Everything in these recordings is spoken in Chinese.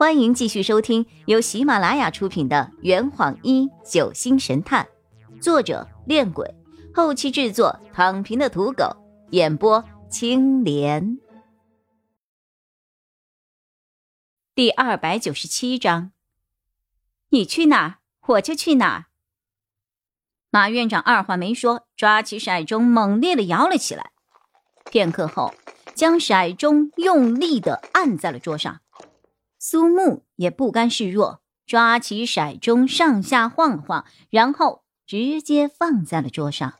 欢迎继续收听由喜马拉雅出品的《圆谎一九星神探》，作者：恋鬼，后期制作：躺平的土狗，演播：青莲。第二百九十七章，你去哪儿，我就去哪儿。马院长二话没说，抓起骰盅，猛烈的摇了起来。片刻后，将骰盅用力的按在了桌上。苏木也不甘示弱，抓起骰盅上下晃了晃，然后直接放在了桌上。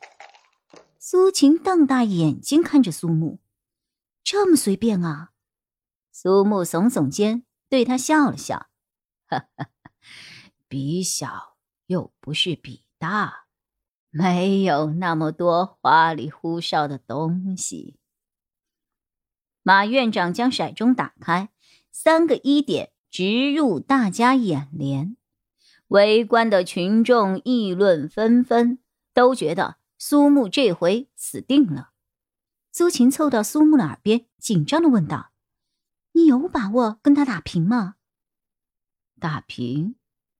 苏晴瞪大眼睛看着苏木，这么随便啊？苏木耸耸肩，对他笑了笑：“哈哈，比小又不是比大，没有那么多花里胡哨的东西。”马院长将骰盅打开。三个一点直入大家眼帘，围观的群众议论纷纷，都觉得苏木这回死定了。苏秦凑到苏木的耳边，紧张的问道：“你有把握跟他打平吗？”“打平？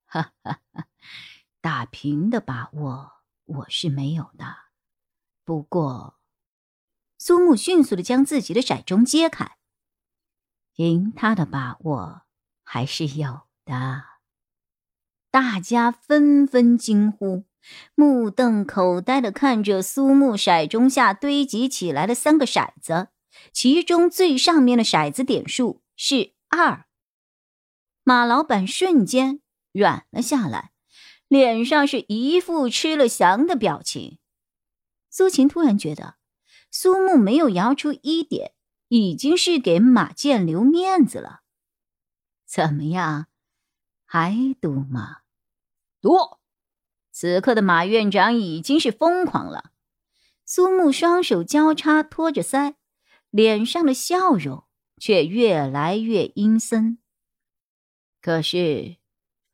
哈哈哈，打平的把握我是没有的。不过……”苏木迅速的将自己的骰盅揭开。赢他的把握还是有的，大家纷纷惊呼，目瞪口呆的看着苏木骰盅下堆积起来的三个骰子，其中最上面的骰子点数是二。马老板瞬间软了下来，脸上是一副吃了翔的表情。苏秦突然觉得，苏木没有摇出一点。已经是给马建留面子了，怎么样，还赌吗？赌！此刻的马院长已经是疯狂了。苏木双手交叉托着腮，脸上的笑容却越来越阴森。可是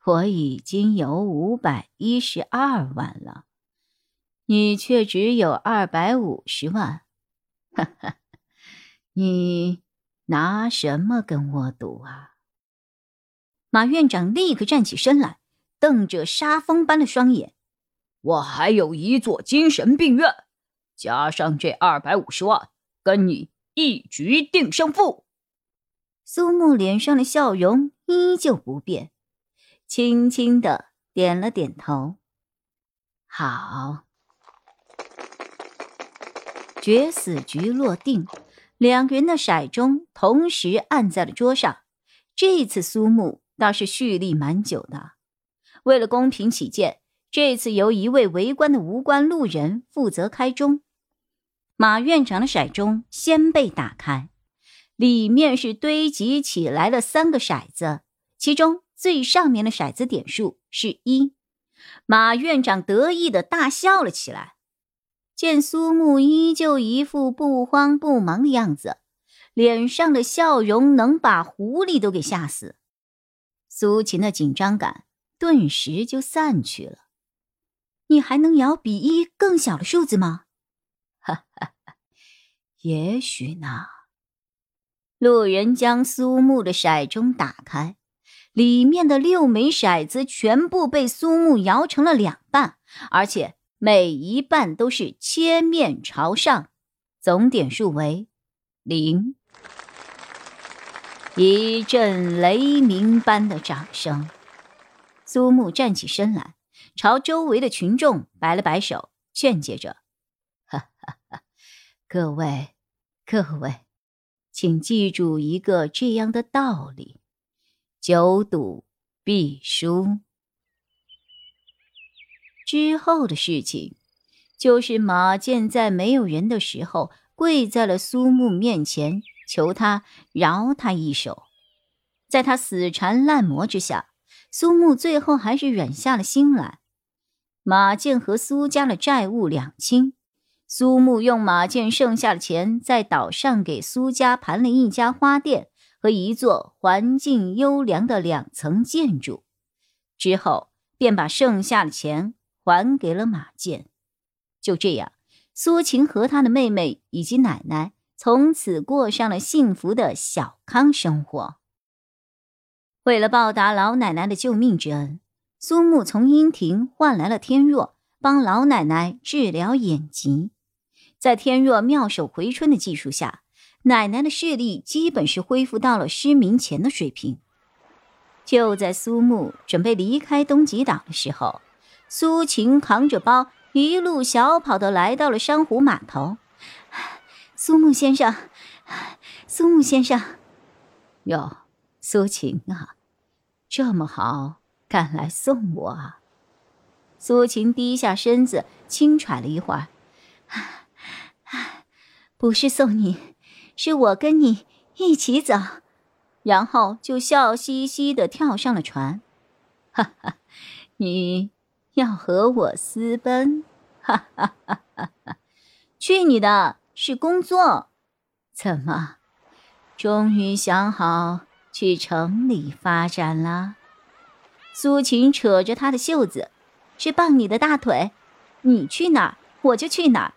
我已经有五百一十二万了，你却只有二百五十万，哈哈。你拿什么跟我赌啊？马院长立刻站起身来，瞪着杀风般的双眼。我还有一座精神病院，加上这二百五十万，跟你一局定胜负。苏木脸上的笑容依旧不变，轻轻的点了点头。好，决死局落定。两个人的骰盅同时按在了桌上，这次苏木倒是蓄力蛮久的。为了公平起见，这次由一位围观的无关路人负责开中。马院长的骰盅先被打开，里面是堆积起来的三个骰子，其中最上面的骰子点数是一。马院长得意的大笑了起来。见苏木依旧一副不慌不忙的样子，脸上的笑容能把狐狸都给吓死。苏秦的紧张感顿时就散去了。你还能摇比一更小的数字吗？哈哈，也许呢。路人将苏木的骰盅打开，里面的六枚骰子全部被苏木摇成了两半，而且。每一半都是切面朝上，总点数为零。一阵雷鸣般的掌声，苏木站起身来，朝周围的群众摆了摆手，劝诫着：“，各位，各位，请记住一个这样的道理：久赌必输。”之后的事情，就是马健在没有人的时候跪在了苏木面前，求他饶他一手。在他死缠烂磨之下，苏木最后还是软下了心来。马健和苏家的债务两清，苏木用马健剩下的钱在岛上给苏家盘了一家花店和一座环境优良的两层建筑，之后便把剩下的钱。还给了马健，就这样，苏晴和他的妹妹以及奶奶从此过上了幸福的小康生活。为了报答老奶奶的救命之恩，苏木从阴庭换来了天若，帮老奶奶治疗眼疾。在天若妙手回春的技术下，奶奶的视力基本是恢复到了失明前的水平。就在苏木准备离开东极岛的时候，苏晴扛着包一路小跑的来到了珊瑚码头。苏木先生，苏木先生，哟，苏晴啊，这么好，赶来送我啊！苏晴低下身子，轻喘了一会儿。不是送你，是我跟你一起走，然后就笑嘻嘻的跳上了船。哈哈，你要和我私奔？哈哈哈哈哈！去你的，是工作。怎么，终于想好去城里发展了？苏晴扯着他的袖子，是傍你的大腿。你去哪儿，我就去哪儿。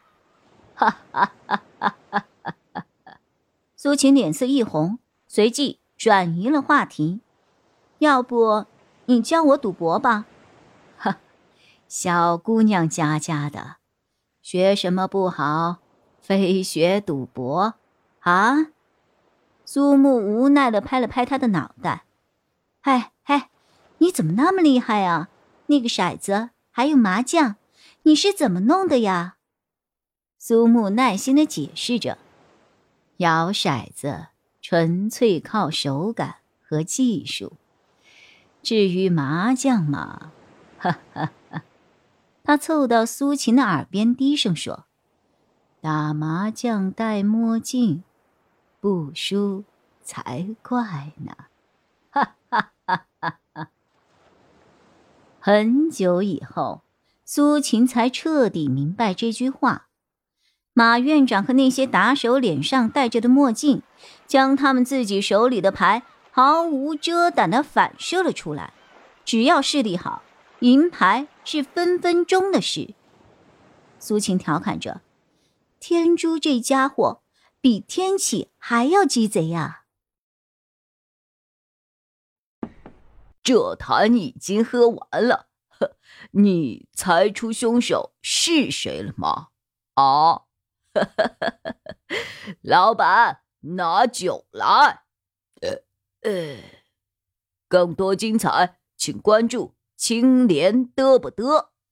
哈哈哈哈哈！苏晴脸色一红，随即转移了话题。要不你教我赌博吧？小姑娘家家的，学什么不好，非学赌博啊？苏木无奈的拍了拍他的脑袋。哎哎，你怎么那么厉害啊？那个骰子还有麻将，你是怎么弄的呀？苏木耐心的解释着：“摇骰子纯粹靠手感和技术，至于麻将嘛，哈哈哈。”他凑到苏秦的耳边低声说：“打麻将戴墨镜，不输才怪呢。”哈哈哈哈哈。很久以后，苏秦才彻底明白这句话。马院长和那些打手脸上戴着的墨镜，将他们自己手里的牌毫无遮挡的反射了出来。只要视力好，赢牌是分分钟的事。苏晴调侃着：“天珠这家伙比天启还要鸡贼呀！”这坛已经喝完了，呵，你猜出凶手是谁了吗？啊？老板，拿酒来。呃呃，更多精彩，请关注青莲得不得。